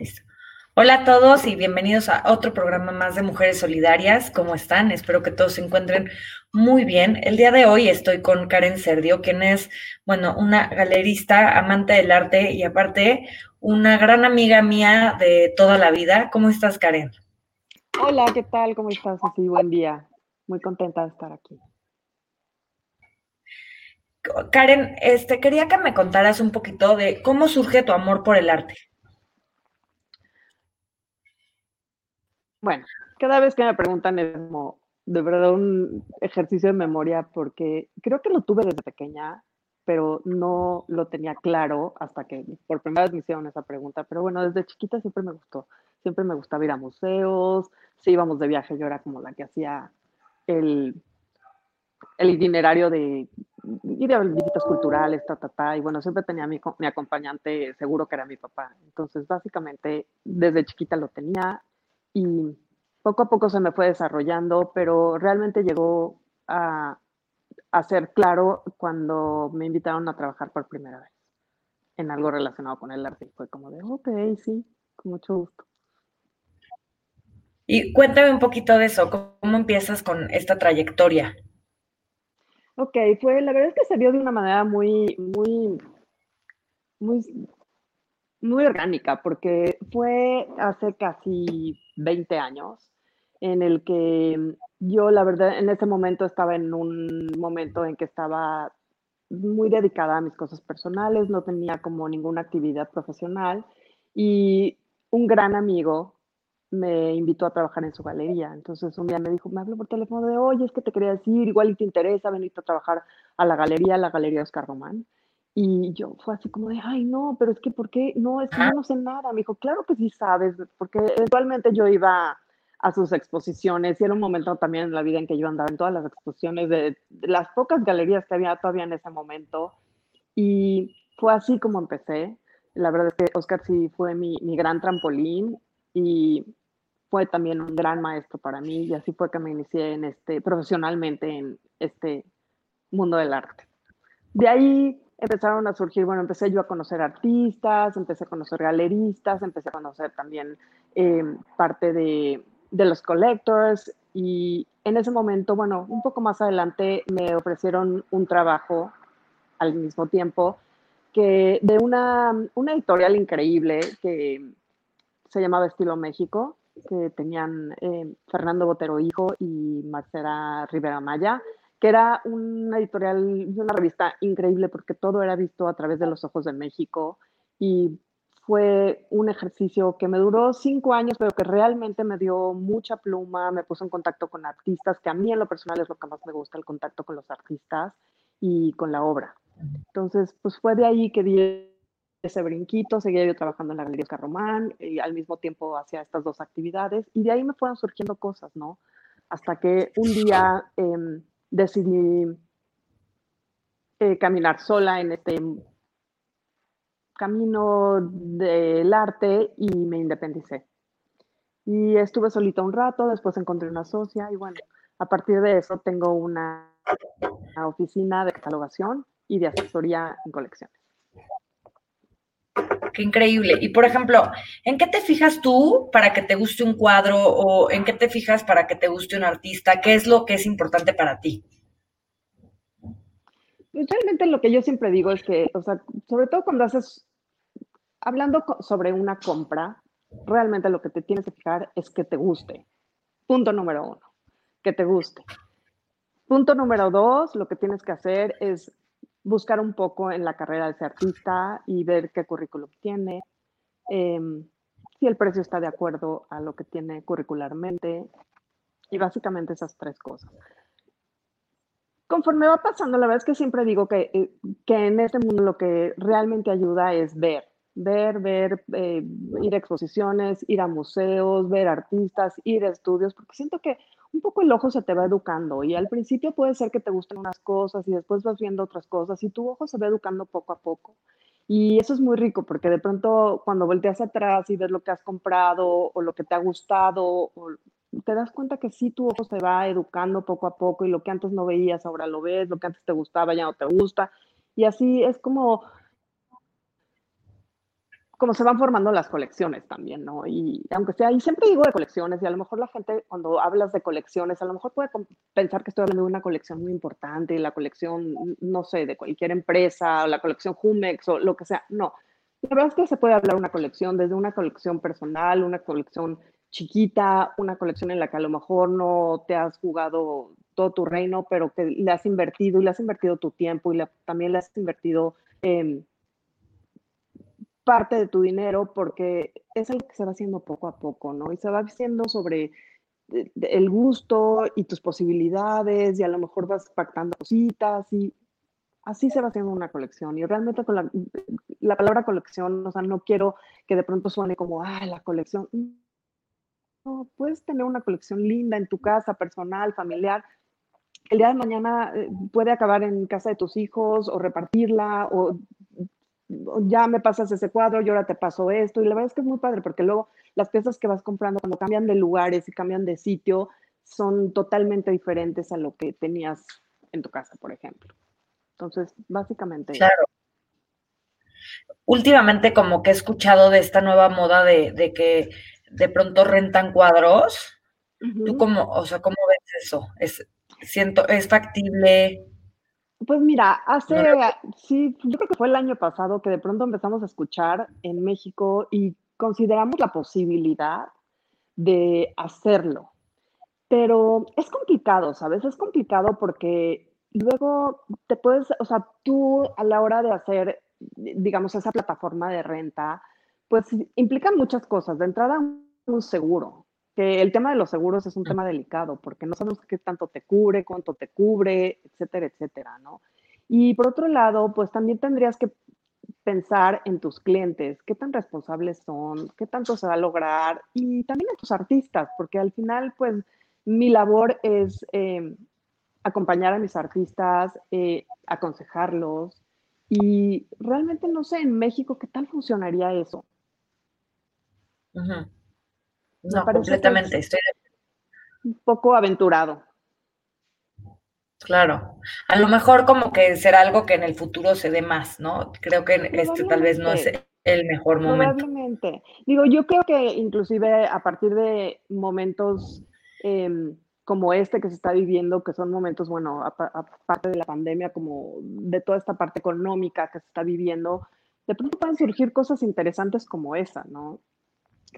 Listo. Hola a todos y bienvenidos a otro programa más de Mujeres Solidarias. ¿Cómo están? Espero que todos se encuentren muy bien. El día de hoy estoy con Karen Serdio, quien es, bueno, una galerista, amante del arte y aparte una gran amiga mía de toda la vida. ¿Cómo estás, Karen? Hola, ¿qué tal? ¿Cómo estás? Así, buen día. Muy contenta de estar aquí. Karen, este, quería que me contaras un poquito de cómo surge tu amor por el arte. Bueno, cada vez que me preguntan es como de verdad un ejercicio de memoria porque creo que lo tuve desde pequeña, pero no lo tenía claro hasta que por primera vez me hicieron esa pregunta. Pero bueno, desde chiquita siempre me gustó. Siempre me gustaba ir a museos. Si íbamos de viaje, yo era como la que hacía el, itinerario de ir a visitas culturales, ta, ta, ta. Y bueno, siempre tenía mi, mi acompañante, seguro que era mi papá. Entonces, básicamente, desde chiquita lo tenía y poco a poco se me fue desarrollando, pero realmente llegó a, ser claro cuando me invitaron a trabajar por primera vez en algo relacionado con el arte. Fue como de, ok, sí, con mucho gusto. Y cuéntame un poquito de eso, ¿cómo empiezas con esta trayectoria? Ok, fue, la verdad es que se dio de una manera muy, muy, muy, muy orgánica, porque fue hace casi 20 años en el que yo, la verdad, en ese momento estaba en un momento en que estaba muy dedicada a mis cosas personales, no tenía como ninguna actividad profesional y un gran amigo me invitó a trabajar en su galería. Entonces un día me dijo, me habló por teléfono de, oye, es que te quería decir, igual y te interesa venir a trabajar a la galería, a la galería Oscar Román. Y yo fue así como de, ay, no, pero es que, ¿por qué? No, es que yo no sé nada. Me dijo, claro que sí sabes, porque eventualmente yo iba a sus exposiciones y era un momento también en la vida en que yo andaba en todas las exposiciones de, las pocas galerías que había todavía en ese momento. Y fue así como empecé. La verdad es que Oscar sí fue mi, mi gran trampolín y fue también un gran maestro para mí y así fue que me inicié en este, profesionalmente en este mundo del arte. De ahí empezaron a surgir, bueno, empecé yo a conocer artistas, empecé a conocer galeristas, empecé a conocer también eh, parte de, de los collectors y en ese momento, bueno, un poco más adelante me ofrecieron un trabajo al mismo tiempo que de una, una editorial increíble que se llamaba Estilo México, que tenían eh, Fernando Botero Hijo y Marcela Rivera Maya, que era una editorial, una revista increíble porque todo era visto a través de los ojos de México y fue un ejercicio que me duró cinco años, pero que realmente me dio mucha pluma, me puso en contacto con artistas, que a mí en lo personal es lo que más me gusta, el contacto con los artistas y con la obra. Entonces, pues fue de ahí que di ese brinquito, seguía yo trabajando en la Galería Oscar Román y al mismo tiempo hacía estas dos actividades y de ahí me fueron surgiendo cosas, ¿no? Hasta que un día em, decidí eh, caminar sola en este camino del arte y me independicé. Y estuve solita un rato, después encontré una socia y bueno, a partir de eso tengo una, una oficina de catalogación y de asesoría en colecciones. Qué increíble. Y por ejemplo, ¿en qué te fijas tú para que te guste un cuadro o en qué te fijas para que te guste un artista? ¿Qué es lo que es importante para ti? Pues realmente lo que yo siempre digo es que, o sea, sobre todo cuando haces, hablando sobre una compra, realmente lo que te tienes que fijar es que te guste. Punto número uno, que te guste. Punto número dos, lo que tienes que hacer es buscar un poco en la carrera de ese artista y ver qué currículum tiene, em, si el precio está de acuerdo a lo que tiene curricularmente y básicamente esas tres cosas. Conforme va pasando, la verdad es que siempre digo que, eh, que en este mundo lo que realmente ayuda es ver, ver, ver, eh, ir a exposiciones, ir a museos, ver artistas, ir a estudios, porque siento que un poco el ojo se te va educando y al principio puede ser que te gusten unas cosas y después vas viendo otras cosas y tu ojo se va educando poco a poco. Y eso es muy rico porque de pronto cuando volteas atrás y ves lo que has comprado o lo que te ha gustado, te das cuenta que sí, tu ojo se va educando poco a poco y lo que antes no veías ahora lo ves, lo que antes te gustaba ya no te gusta. Y así es como cómo se van formando las colecciones también, ¿no? Y aunque sea, y siempre digo de colecciones, y a lo mejor la gente cuando hablas de colecciones, a lo mejor puede pensar que estoy hablando de una colección muy importante, la colección, no sé, de cualquier empresa, o la colección Jumex o lo que sea. No, la verdad es que se puede hablar de una colección, desde una colección personal, una colección chiquita, una colección en la que a lo mejor no te has jugado todo tu reino, pero que le has invertido y le has invertido tu tiempo y también le has invertido eh, parte de tu dinero porque es algo que se va haciendo poco a poco, ¿no? Y se va haciendo sobre eh, el gusto y tus posibilidades y a lo mejor vas pactando cositas y así se va haciendo una colección. Y realmente con la, la palabra colección, o sea, no quiero que de pronto suene como, ah, la colección. No, puedes tener una colección linda en tu casa, personal, familiar. El día de mañana eh, puede acabar en casa de tus hijos o repartirla o ya me pasas ese cuadro, yo ahora te paso esto. Y la verdad es que es muy padre porque luego las piezas que vas comprando cuando cambian de lugares y cambian de sitio son totalmente diferentes a lo que tenías en tu casa, por ejemplo. Entonces, básicamente. Claro. Últimamente como que he escuchado de esta nueva moda de, que de pronto rentan cuadros. ¿Tú cómo, o sea, cómo ves eso? ¿Es, siento, ¿Es factible? Pues mira, hace, sí, yo creo que fue el año pasado que de pronto empezamos a escuchar en México y consideramos la posibilidad de hacerlo. Pero es complicado, ¿sabes? Es complicado porque luego te puedes, o sea, tú a la hora de hacer, digamos, esa plataforma de renta, pues implica muchas cosas. De entrada, un seguro, que el tema de los seguros es un tema delicado porque no sabemos qué tanto te cubre, cuánto te cubre, etcétera, etcétera, ¿no? Y por otro lado, pues también tendrías que pensar en tus clientes, qué tan responsables son, qué tanto se va a lograr y también en tus artistas, porque al final, pues mi labor es em, acompañar a mis artistas, eh, aconsejarlos y realmente no sé en México qué tal funcionaría eso. No, completamente, estoy un poco aventurado. Claro, a lo mejor como que será algo que en el futuro se dé más, ¿no? Creo que este tal vez no es el mejor momento. Probablemente. Digo, yo creo que inclusive a partir de momentos em, como este que se está viviendo, que son momentos, bueno, aparte de la pandemia, como de toda esta parte económica que se está viviendo, de pronto pueden surgir cosas interesantes como esa, ¿no?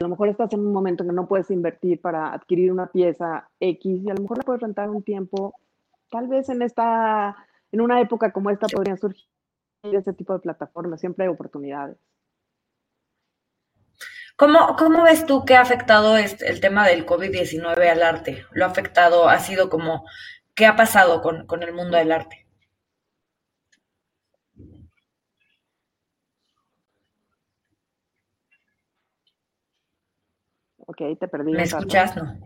A lo mejor estás en un momento en que no puedes invertir para adquirir una pieza X y a lo mejor la puedes rentar un tiempo. Tal vez en esta, en una época como esta podrían surgir ese tipo de plataformas. Siempre hay oportunidades. ¿Cómo, ¿Cómo, ves tú que ha afectado este, el tema del COVID-19 al arte? ¿Lo ha afectado? ¿Ha sido como, qué ha pasado con, con el mundo del arte? Ok, te perdí. ¿Me escuchas? No.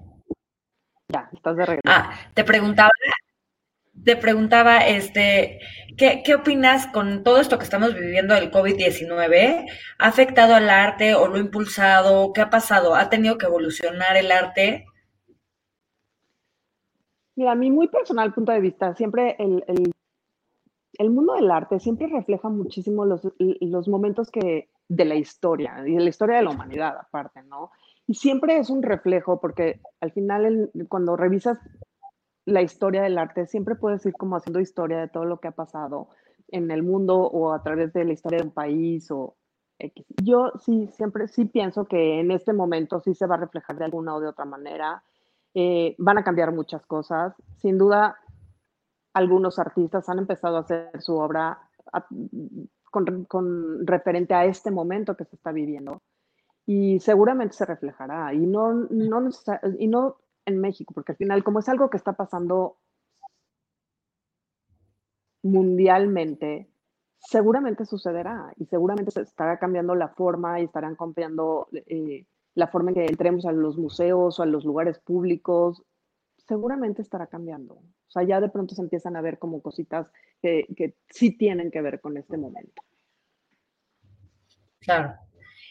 Ya, estás de regreso. Ah, te preguntaba, te preguntaba, este, ¿qué, ¿qué, opinas con todo esto que estamos viviendo del COVID-19? ¿Ha afectado al arte o lo ha impulsado? ¿Qué ha pasado? ¿Ha tenido que evolucionar el arte? Mira, a mi muy personal punto de vista, siempre el, el, el mundo del arte siempre refleja muchísimo los, los momentos que de la historia y de la historia de la humanidad aparte, ¿no? Y siempre es un reflejo, porque al final cuando revisas la historia del arte, siempre puedes ir como haciendo historia de todo lo que ha pasado en el mundo o a través de la historia de un país o X. Yo sí, siempre sí pienso que en este momento sí se va a reflejar de alguna o de otra manera. Eh, van a cambiar muchas cosas. Sin duda, algunos artistas han empezado a hacer su obra con, con referente a este momento que se está viviendo y seguramente se reflejará y no, no, y no en México, porque al final como es algo que está pasando mundialmente, seguramente sucederá y seguramente se estará cambiando la forma y estarán cambiando eh, la forma en que entremos a los museos o a los lugares públicos, seguramente estará cambiando. O sea, ya de pronto se empiezan a ver como cositas que, que sí tienen que ver con este momento. Claro.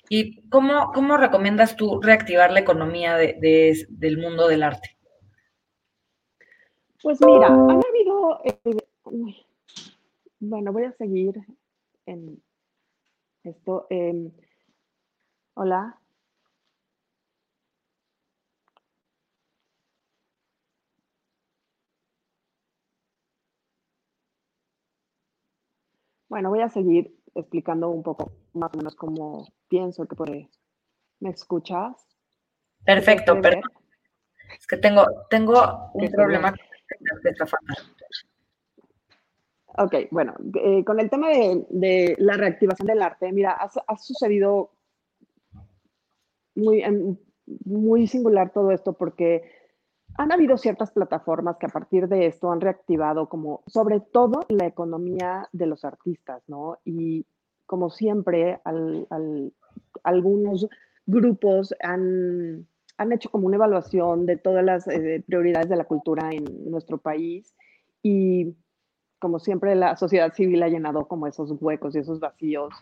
¿Y cómo, cómo recomiendas tú reactivar la economía de, del mundo del arte? Pues mira, han habido, eh, bueno, voy a seguir en esto. Em, Hola. Bueno, voy a seguir explicando un poco más o menos cómo pienso que puede. ¿Me escuchas? Perfecto, perfecto. Es que tengo, tengo un problema con esta Ok, bueno, eh, con el tema de, la reactivación del arte, mira, ha, sucedido muy, muy singular todo esto porque han habido ciertas plataformas que a partir de esto han reactivado como sobre todo la economía de los artistas, ¿no? Y como siempre, algunos grupos han, hecho como una evaluación de todas las eh, prioridades de la cultura en nuestro país y como siempre la sociedad civil ha llenado como esos huecos y esos vacíos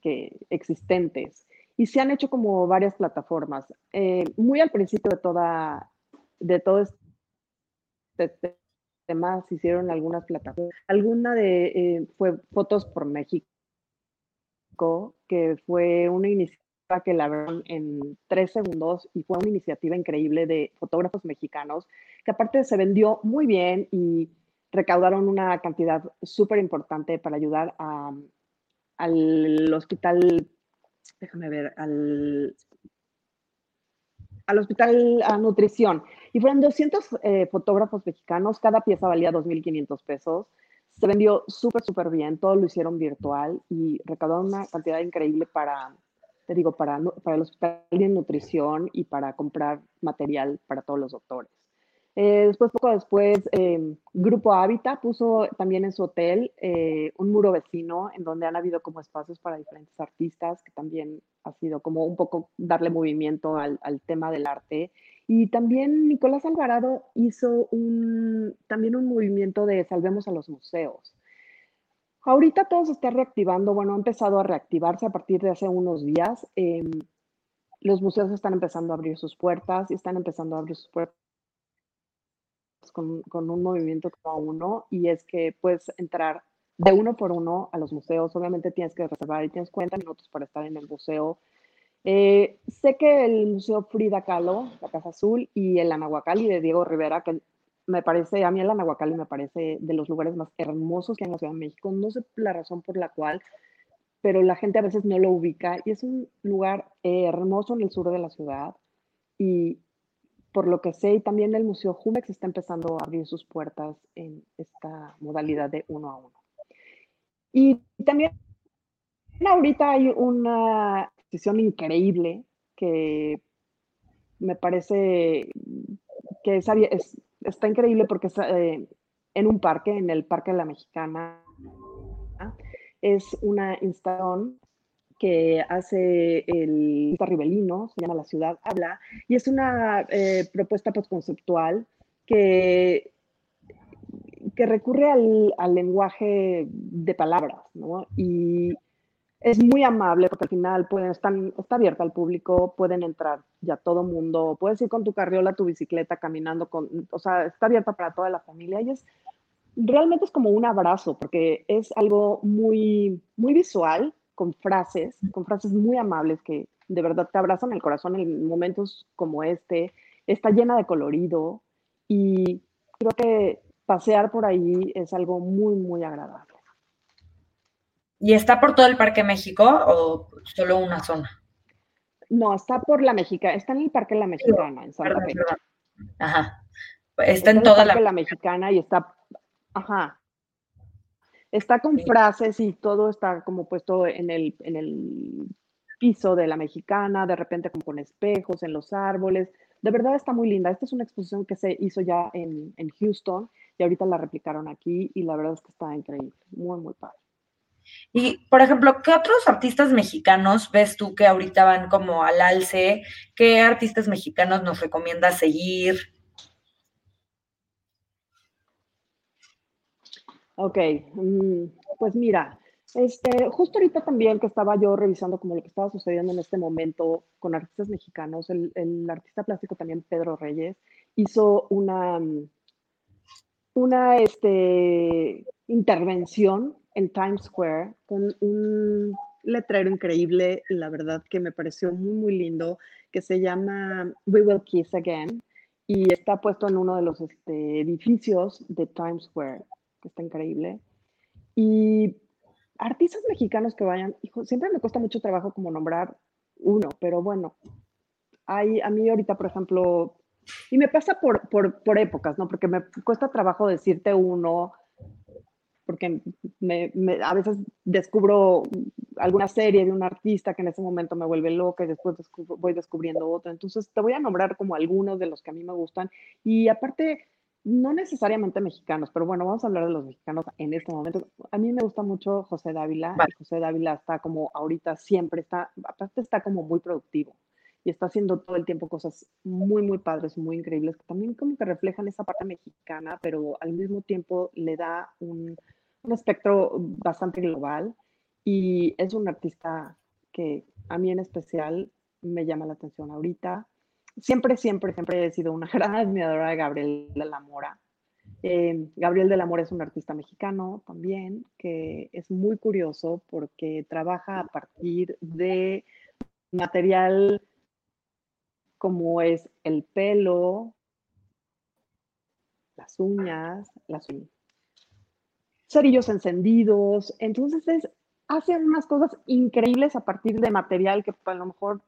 que, existentes. Y se han hecho como varias plataformas. Eh, muy al principio de toda de todo este tema se hicieron algunas plataformas. Alguna de eh, fue Fotos por México, que fue una iniciativa que la vieron en tres segundos y fue una iniciativa increíble de fotógrafos mexicanos, que aparte se vendió muy bien y recaudaron una cantidad súper importante para ayudar al hospital, déjame ver, al al hospital a nutrición. Y fueron 200 eh, fotógrafos mexicanos, cada pieza valía 2.500 pesos. Se vendió súper, súper bien, todo lo hicieron virtual y recaudaron una cantidad increíble para, te digo, para, para el hospital de nutrición y para comprar material para todos los doctores. Eh, después, poco después, eh, Grupo Hábitat puso también en su hotel eh, un muro vecino en donde han habido como espacios para diferentes artistas, que también ha sido como un poco darle movimiento al, al tema del arte. Y también Nicolás Alvarado hizo un, también un movimiento de Salvemos a los Museos. Ahorita todo se está reactivando, bueno, ha empezado a reactivarse a partir de hace unos días. Em, los museos están empezando a abrir sus puertas y están empezando a abrir sus puertas con, un movimiento como uno y es que puedes entrar de uno por uno a los museos. Obviamente tienes que reservar y tienes 40 minutos para estar en el museo. Eh, sé que el Museo Frida Kahlo, la Casa Azul, y el Anahuacalli de Diego Rivera, que me parece, a mí el Anahuacalli me parece de los lugares más hermosos que hay en la Ciudad de México. No sé la razón por la cual, pero la gente a veces no lo ubica. Y es un lugar hermoso en el sur de la ciudad. Y por lo que sé, y también el Museo Jumex está empezando a abrir sus puertas en esta modalidad de uno a uno. Y también ahorita hay una exposición increíble que me parece que está increíble porque eh, en un parque, en el Parque de la Mexicana. Es una instalación que hace el Ribelino, se llama La Ciudad Habla, y es una eh, propuesta postconceptual que, que recurre al, al, lenguaje de palabras, ¿no? Y es muy amable porque al final pueden, están, está abierta al público, pueden entrar ya todo mundo, puedes ir con tu carriola, tu bicicleta, caminando, con, o sea, está abierta para toda la familia y es realmente es como un abrazo porque es algo muy, muy visual, con frases, con frases muy amables que de verdad te abrazan el corazón en momentos como este. Está llena de colorido y creo que pasear por ahí es algo muy, muy agradable. ¿Y está por todo el Parque México o solo una zona? No, está por la Mexicana, está en el Parque La Mexicana, en Santa Fe. Ajá. Está, en, toda la... la Mexicana y está, ajá, Está con frases y todo está como puesto en el, en el piso de la mexicana, de repente como con espejos en los árboles. De verdad está muy linda. Esta es una exposición que se hizo ya en, en Houston y ahorita la replicaron aquí y la verdad es que está increíble. Muy, muy padre. Y, por ejemplo, ¿qué otros artistas mexicanos ves tú que ahorita van como al alce? ¿Qué artistas mexicanos nos recomiendas seguir? Ok, mm, pues mira, este, justo ahorita también que estaba yo revisando como lo que estaba sucediendo en este momento con artistas mexicanos, el, artista plástico también Pedro Reyes hizo una, una este, intervención en Times Square con un letrero increíble, la verdad que me pareció muy, muy lindo, que se llama We Will Kiss Again y está puesto en uno de los este, edificios de Times Square, que está increíble. Y artistas mexicanos que vayan, hijo, siempre me cuesta mucho trabajo como nombrar uno, pero bueno, hay, a mí ahorita, por ejemplo, y me pasa por, por, por épocas, ¿no? Porque me cuesta trabajo decirte uno, porque me, a veces descubro alguna serie de un artista que en ese momento me vuelve loca y después voy descubriendo otro. Entonces, te voy a nombrar como algunos de los que a mí me gustan. Y aparte, no necesariamente mexicanos, pero bueno, vamos a hablar de los mexicanos en este momento. A mí me gusta mucho José Dávila. José Dávila está como ahorita siempre está, aparte está como muy productivo y está haciendo todo el tiempo cosas muy, muy padres, muy increíbles, que también como que reflejan esa parte mexicana, pero al mismo tiempo le da un, un espectro bastante global y es un artista que a mí en especial me llama la atención ahorita. Siempre, siempre, siempre he sido una gran admiradora de Gabriel de la Mora. Eh, Gabriel de la Mora es un artista mexicano también, que es muy curioso porque trabaja a partir de material como es el pelo, las uñas, las cerillos encendidos. Entonces es, hace unas cosas increíbles a partir de material que a lo mejor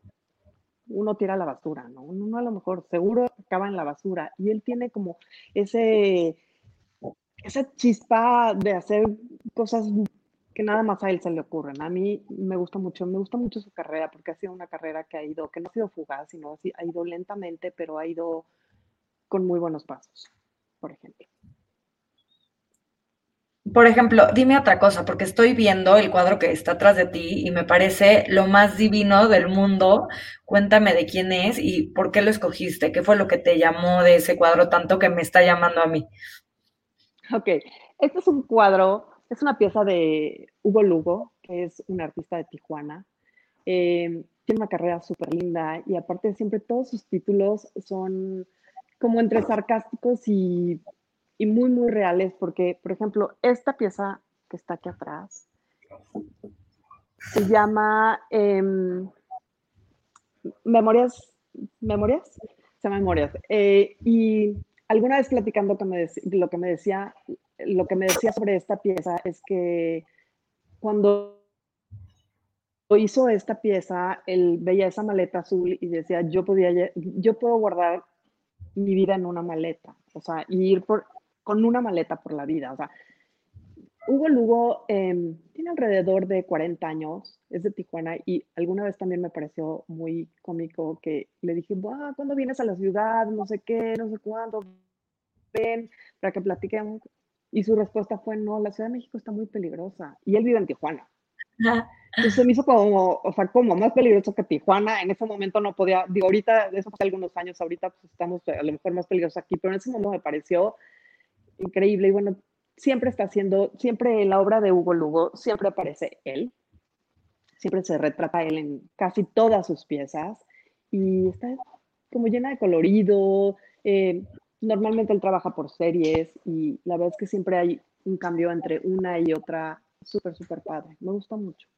uno tira a la basura, ¿no? Uno a lo mejor seguro acaba en la basura. Y él tiene como ese, esa chispa de hacer cosas que nada más a él se le ocurren. A mí me gusta mucho, me gusta mucho su carrera porque ha sido una carrera que ha ido, que no ha sido fugaz, sino ha ido lentamente, pero ha ido con muy buenos pasos, por ejemplo. Por ejemplo, dime otra cosa, porque estoy viendo el cuadro que está atrás de ti y me parece lo más divino del mundo. Cuéntame de quién es y por qué lo escogiste, qué fue lo que te llamó de ese cuadro tanto que me está llamando a mí. Ok, este es un cuadro es una pieza de Hugo Lugo, que es un artista de Tijuana. Eh, tiene una carrera súper linda y aparte siempre todos sus títulos son como entre sarcásticos y, muy, muy reales, porque, por ejemplo, esta pieza que está aquí atrás se llama em, Memorias, Memorias, se llama Memorias. Eh, y alguna vez platicando lo que me decía lo que me decía sobre esta pieza es que cuando hizo esta pieza, él veía esa maleta azul y decía, yo podía, yo puedo guardar mi vida en una maleta, o sea, y ir por, con una maleta por la vida, o sea, Hugo Lugo em, tiene alrededor de 40 años, es de Tijuana y alguna vez también me pareció muy cómico que le dije, ¿cuándo vienes a la ciudad? No sé qué, no sé cuándo, ven para que platiquemos. Y su respuesta fue, no, la Ciudad de México está muy peligrosa. Y él vive en Tijuana. Entonces se me hizo como, o sea, como más peligroso que Tijuana. En ese momento no podía, digo, ahorita, eso hace algunos años, ahorita pues estamos a lo mejor más peligrosos aquí, pero en ese momento me pareció increíble. Y bueno, siempre está haciendo, siempre en la obra de Hugo Lugo, siempre aparece él. Siempre se retrata él en casi todas sus piezas. Y está como llena de colorido, eh, normalmente él trabaja por series y la verdad es que siempre hay un cambio entre una y otra súper, súper padre. Me gusta mucho.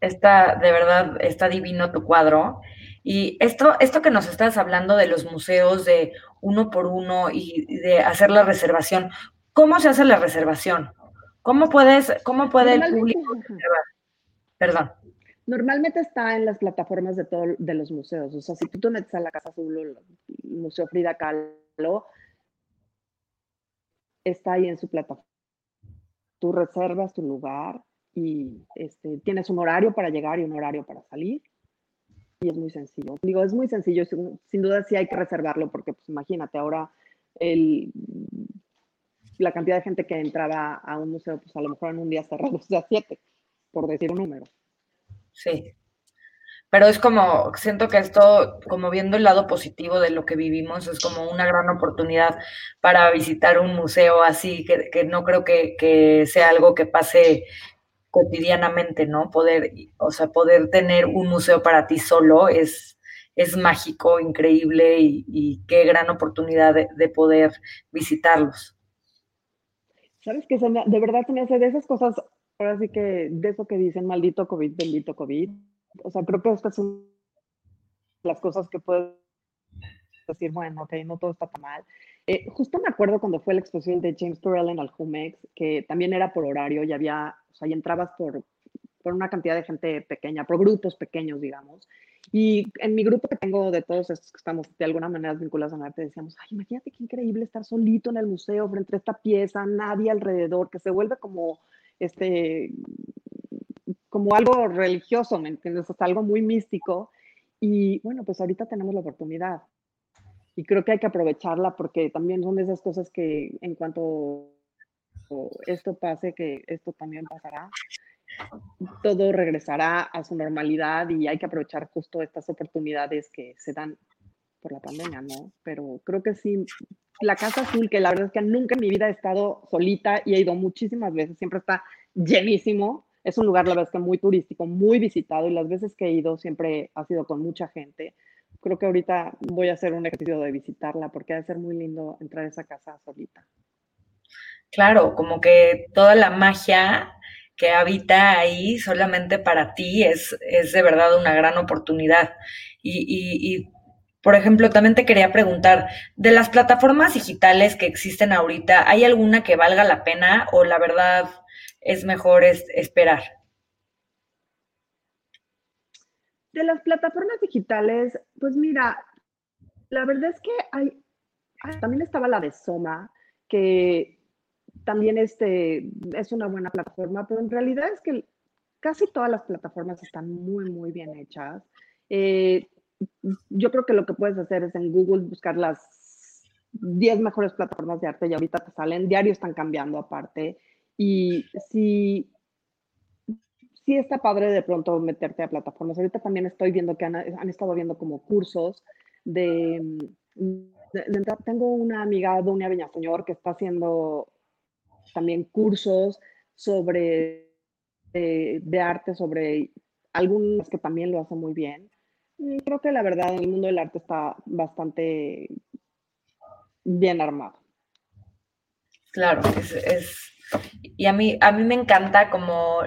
está, de verdad, está divino tu cuadro. Y esto, esto que nos estás hablando de los museos, de uno por uno y de hacer la reservación, ¿cómo se hace la reservación? ¿Cómo puedes, cómo puede el público Perdón. Normalmente está en las plataformas de todos de los museos. O sea, si tú te metes a la Casa Azul, el Museo Frida Kahlo, está ahí en su plataforma. Tú reservas tu lugar y este, tienes un horario para llegar y un horario para salir. Y es muy sencillo. Digo, es muy sencillo. Sin, duda sí hay que reservarlo porque, pues imagínate, ahora el, la cantidad de gente que entraba a un museo, pues a lo mejor en un día cerrado, o sea, siete, por decir un número. Sí. Pero es como, siento que esto, como viendo el lado positivo de lo que vivimos, es como una gran oportunidad para visitar un museo así, que, no creo que, sea algo que pase cotidianamente, ¿no? Poder, o sea, poder tener un museo para ti solo es, es mágico, increíble y, qué gran oportunidad de, poder visitarlos. Sabes que de verdad se me hace de esas cosas ahora sí que de eso que dicen, maldito COVID, bendito COVID. O sea, creo que estas son las cosas que puedes decir, bueno, ok, no todo está tan mal. Eh, justo me acuerdo cuando fue la exposición de James Turrell en Aljumex, que también era por horario y había, o sea, y entrabas por, por una cantidad de gente pequeña, por grupos pequeños, digamos. Y en mi grupo que tengo de todos estos que estamos de alguna manera vinculados al arte, decíamos, ay, imagínate qué increíble estar solito en el museo frente a esta pieza, nadie alrededor, que se vuelve como, este, como algo religioso, ¿me entiendes? O algo muy místico. Y bueno, pues ahorita tenemos la oportunidad. Y creo que hay que aprovecharla porque también son de esas cosas que en cuanto esto pase, que esto también pasará, todo regresará a su normalidad y hay que aprovechar justo estas oportunidades que se dan por la pandemia, ¿no? Pero creo que sí, la Casa Azul, que la verdad es que nunca en mi vida he estado solita y he ido muchísimas veces, siempre está llenísimo. Es un lugar, la verdad es que muy turístico, muy visitado y las veces que he ido siempre ha sido con mucha gente. Creo que ahorita voy a hacer un ejercicio de visitarla porque ha de ser muy lindo entrar a esa casa solita. Claro, como que toda la magia que habita ahí solamente para ti es, es de verdad una gran oportunidad. Y, por ejemplo, también te quería preguntar, de las plataformas digitales que existen ahorita, ¿hay alguna que valga la pena o la verdad es mejor esperar? De las plataformas digitales, pues mira, la verdad es que hay, también estaba la de Soma, que también este, es una buena plataforma, pero en realidad es que casi todas las plataformas están muy, muy bien hechas. Eh, yo creo que lo que puedes hacer es en Google buscar las 10 mejores plataformas de arte y ahorita te salen, diario están cambiando aparte. Y si, si está padre de pronto meterte a plataformas. Ahorita también estoy viendo que han, estado viendo como cursos de, Tengo una amiga, Dunia Viñaseñor, que está haciendo también cursos sobre eh, de arte, sobre algunos que también lo hacen muy bien. Creo que la verdad el mundo del arte está bastante bien armado. Claro, es, y a mí, a mí me encanta como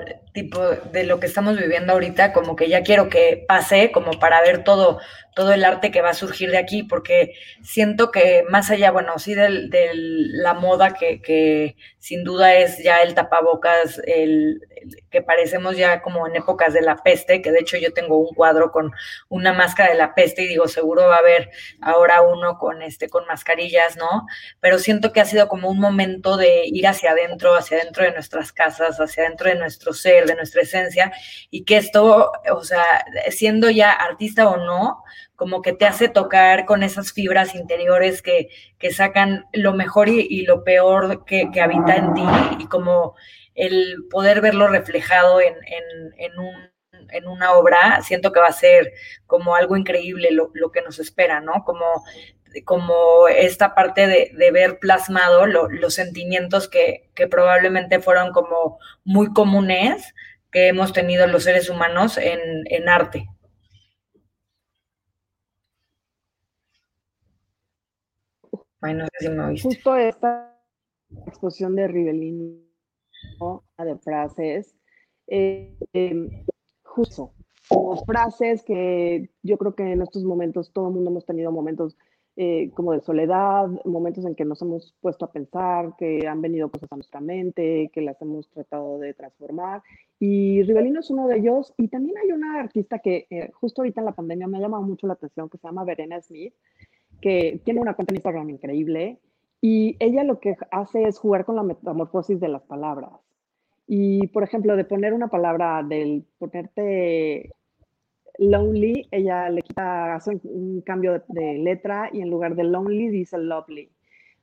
tipo de lo que estamos viviendo ahorita, como que ya quiero que pase, como para ver todo, todo el arte que va a surgir de aquí, porque siento que más allá, bueno, sí de, la moda que, que, sin duda es ya el tapabocas, el, que parecemos ya como en épocas de la peste, que de hecho yo tengo un cuadro con una máscara de la peste y digo, seguro va a haber ahora uno con este, con mascarillas, ¿no? Pero siento que ha sido como un momento de ir hacia adentro, hacia adentro de nuestras casas, hacia adentro de nuestro ser, de nuestra esencia, y que esto, o sea, siendo ya artista o no, como que te hace tocar con esas fibras interiores que, que sacan lo mejor y, lo peor que, habita en ti, y como el poder verlo reflejado en, en, en un en una obra, siento que va a ser como algo increíble lo, lo que nos espera, ¿no? Como como esta parte de, de ver plasmado los sentimientos que, que, probablemente fueron como muy comunes que hemos tenido los seres humanos en, arte. Ay, no sé si me oíste. Justo esta exposición de Rivellini de frases, eh, eh, justo, frases que yo creo que en estos momentos todo el mundo hemos tenido momentos eh, como de soledad, momentos en que nos hemos puesto a pensar, que han venido cosas a nuestra mente, que las hemos tratado de transformar. Y Rivelino es uno de ellos. Y también hay una artista que eh, justo ahorita en la pandemia me ha llamado mucho la atención, que se llama Verena Smith, que tiene una cuenta en Instagram increíble. Y ella lo que hace es jugar con la metamorfosis de las palabras. Y, por ejemplo, de poner una palabra, del ponerte lonely, ella le quita, hace un cambio de, letra y en lugar de lonely dice lovely.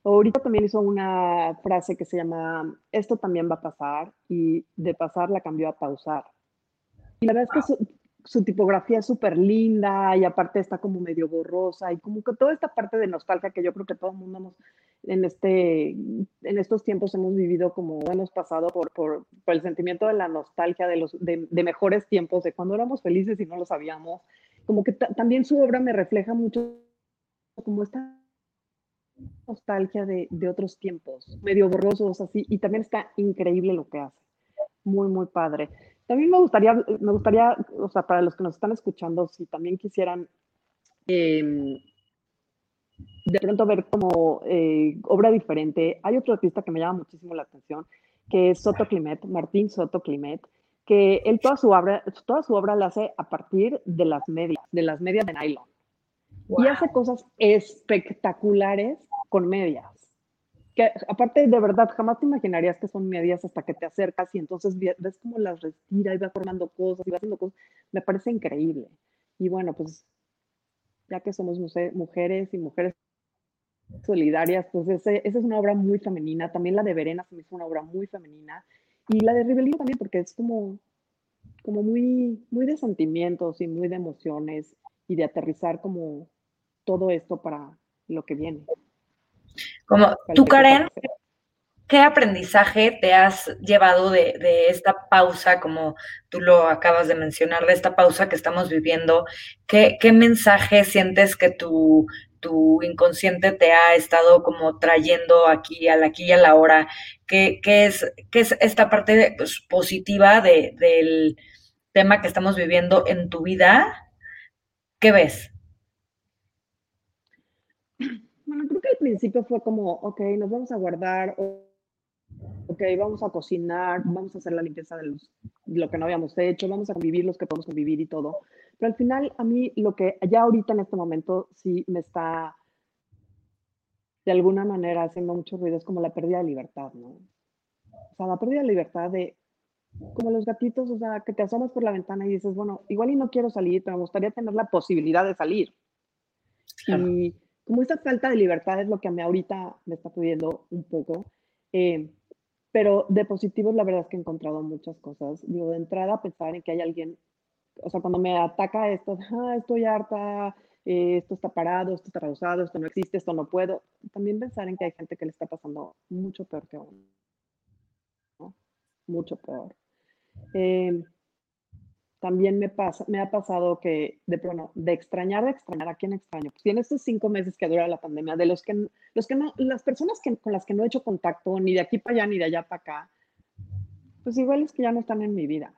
Ahorita también hizo una frase que se llama, esto también va a pasar, y de pasar la cambió a pausar. Y la verdad es que tipografía es súper linda y aparte está como medio borrosa y como que toda esta parte de nostalgia que yo creo que todo el mundo hemos, en, este, en estos tiempos hemos vivido como hemos pasado por, por, el sentimiento de la nostalgia de, los, de, mejores tiempos, de cuando éramos felices y no lo sabíamos. Como que también su obra me refleja mucho como esta nostalgia de, de otros tiempos, medio borrosos así, y también está increíble lo que hace. muy, muy padre. También me gustaría, me gustaría, o sea, para los que nos están escuchando, si también quisieran em, de pronto ver como eh, obra diferente, hay otro artista que me llama muchísimo la atención, que es Soto Climet, Martín Soto Climet, que él toda su obra, toda su obra la hace a partir de las medias, de las medias de nylon. Y hace cosas espectaculares con medias. Que aparte, de verdad, jamás te imaginarías que son medias hasta que te acercas y entonces ves cómo las retira y va formando cosas y va haciendo cosas. Me parece increíble. Y bueno, pues ya que somos mujeres y mujeres solidarias, pues esa es una obra muy femenina. También la de Verena se me hizo una obra muy femenina. Y la de Rebelín también, porque es como, como muy, muy de sentimientos y muy de emociones y de aterrizar como todo esto para lo que viene. Como tú, Karen, ¿qué aprendizaje te has llevado de, de, esta pausa, como tú lo acabas de mencionar, de esta pausa que estamos viviendo? ¿Qué, qué mensaje sientes que tu tu inconsciente te ha estado como trayendo aquí, al aquí y a la hora, ¿qué, es, qué es esta parte pues, positiva del tema que estamos viviendo en tu vida? ¿Qué ves? Bueno, creo que al principio fue como, ok, nos vamos a guardar, ok, vamos a cocinar, vamos a hacer la limpieza de, de lo que no habíamos hecho, vamos a convivir los que podemos convivir y todo. Pero al final, a mí lo que ya ahorita en este momento sí me está de alguna manera haciendo mucho ruido es como la pérdida de libertad, ¿no? O sea, la pérdida de libertad de, como los gatitos, o sea, que te asomas por la ventana y dices, bueno, igual y no quiero salir, pero me gustaría tener la posibilidad de salir. Y como esa falta de libertad es lo que a mí ahorita me está pudiendo un poco. Eh, pero de positivos, la verdad es que he encontrado muchas cosas. Digo, de entrada, pensar en que hay alguien o sea, cuando me ataca esto, ah, estoy harta, eh, esto está parado, esto está pausado, esto no existe, esto no puedo, también pensar en que hay gente que le está pasando mucho peor que uno, ¿no? mucho peor. Eh, también me, pasa, me ha pasado que, de pronto, de extrañar, de extrañar, ¿a quién extraño? Pues en estos cinco meses que dura la pandemia, de los que, los que no, las personas que, con las que no he hecho contacto, ni de aquí para allá, ni de allá para acá, pues igual es que ya no están en mi vida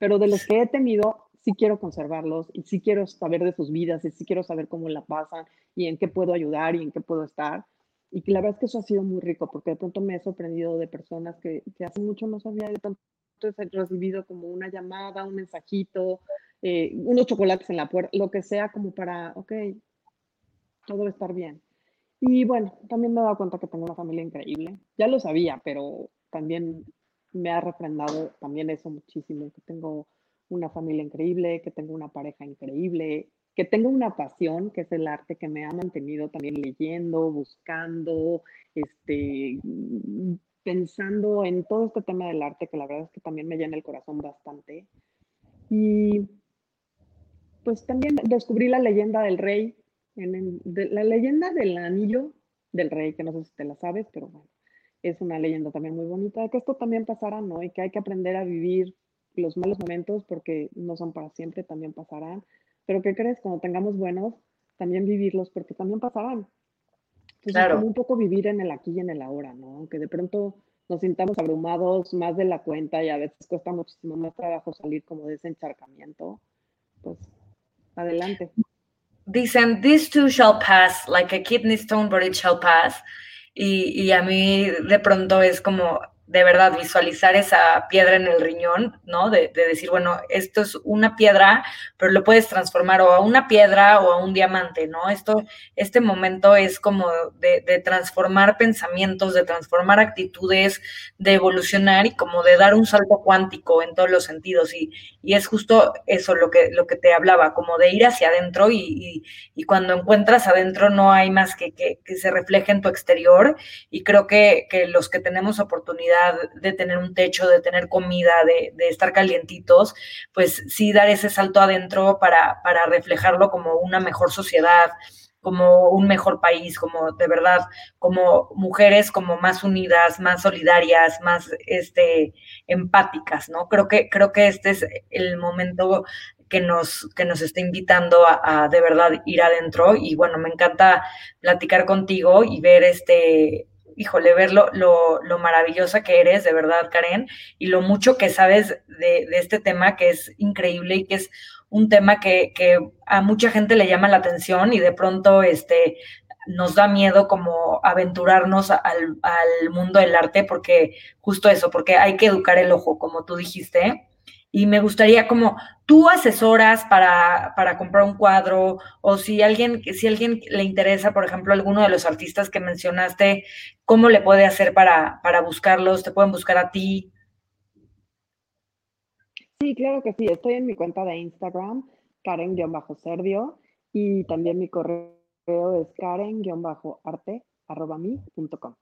pero de los que he tenido, sí quiero conservarlos y sí quiero saber de sus vidas y sí quiero saber cómo la pasan y en qué puedo ayudar y en qué puedo estar. Y la verdad es que eso ha sido muy rico porque de pronto me he sorprendido de personas que, que hace mucho no sabía de tanto he recibido como una llamada, un mensajito, eh, unos chocolates en la puerta, lo que sea como para, ok, todo a estar bien. Y bueno, también me he dado cuenta que tengo una familia increíble. Ya lo sabía, pero también me ha refrendado también eso muchísimo, que tengo una familia increíble, que tengo una pareja increíble, que tengo una pasión, que es el arte, que me ha mantenido también leyendo, buscando, este, pensando en todo este tema del arte, que la verdad es que también me llena el corazón bastante. Y pues también descubrí la leyenda del rey, en la leyenda del anillo del rey, que no sé si te la sabes, pero bueno es una leyenda también muy bonita que esto también pasará, ¿no? Y que hay que aprender a vivir los malos momentos porque no son para siempre, también pasarán. Pero ¿qué crees? Cuando tengamos buenos, también vivirlos porque también pasarán. Entonces, claro. como un poco vivir en el aquí y en el ahora, ¿no? Aunque de pronto nos sintamos abrumados más de la cuenta y a veces cuesta muchísimo más trabajo salir como de ese encharcamiento, pues adelante. Dicen, this too shall pass, like a kidney stone, but it shall pass. Y, y, a mí de pronto es como, de verdad visualizar esa piedra en el riñón, ¿no? De, decir, bueno, esto es una piedra, pero lo puedes transformar o a una piedra o a un diamante, ¿no? Esto, este momento es como de, transformar pensamientos, de transformar actitudes, de evolucionar y como de dar un salto cuántico en todos los sentidos. Y, es justo eso lo que, lo que te hablaba, como de ir hacia adentro y, cuando encuentras adentro no hay más que, que, se refleje en tu exterior. Y creo que, que los que tenemos oportunidad de tener un techo, de tener comida, de, estar calientitos, pues sí dar ese salto adentro para, para reflejarlo como una mejor sociedad, como un mejor país, como de verdad, como mujeres como más unidas, más solidarias, más este, empáticas, ¿no? Creo que, creo que este es el momento que nos, que nos está invitando a, a, de verdad ir adentro. Y bueno, me encanta platicar contigo y ver este híjole, ver lo, lo, maravillosa que eres, de verdad, Karen, y lo mucho que sabes de, de este tema que es increíble y que es un tema que, que, a mucha gente le llama la atención y de pronto este, nos da miedo como aventurarnos al, al, mundo del arte porque justo eso, porque hay que educar el ojo, como tú dijiste. Y me gustaría como tú asesoras para, para comprar un cuadro o si alguien, si alguien le interesa, por ejemplo, alguno de los artistas que mencionaste, ¿cómo le puede hacer para, para buscarlos? ¿Te pueden buscar a ti? Sí, claro que sí. Estoy en mi cuenta de Instagram, Karen-Serdio, y también mi correo es karen-arte.com.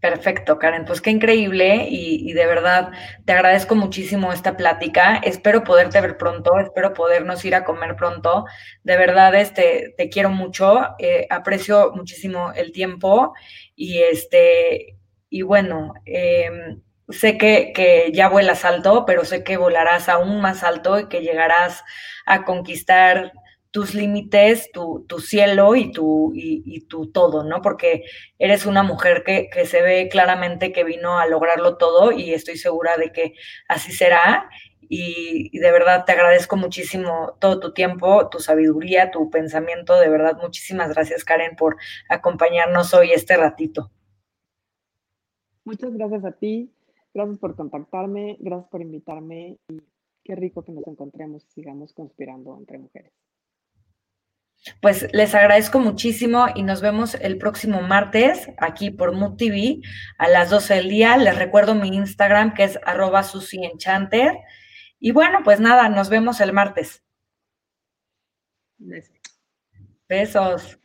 Perfecto, Karen. Pues qué increíble y, de verdad te agradezco muchísimo esta plática. Espero poderte ver pronto, espero podernos ir a comer pronto. De verdad, este, te quiero mucho, eh, aprecio muchísimo el tiempo y este, y bueno, em, sé que, que, ya vuelas alto, pero sé que volarás aún más alto y que llegarás a conquistar tus límites, tu, tu, cielo y tu, y, tu todo, ¿no? Porque eres una mujer que, que, se ve claramente que vino a lograrlo todo y estoy segura de que así será. Y, y de verdad te agradezco muchísimo todo tu tiempo, tu sabiduría, tu pensamiento. De verdad, muchísimas gracias, Karen, por acompañarnos hoy este ratito. Muchas gracias a ti. Gracias por contactarme, gracias por invitarme y qué rico que nos encontremos y sigamos conspirando entre mujeres. Pues les agradezco muchísimo y nos vemos el próximo martes aquí por Mood TV a las 12 del día. Les recuerdo mi Instagram que es arroba Enchanter. Y bueno, pues nada, nos vemos el martes. Besos.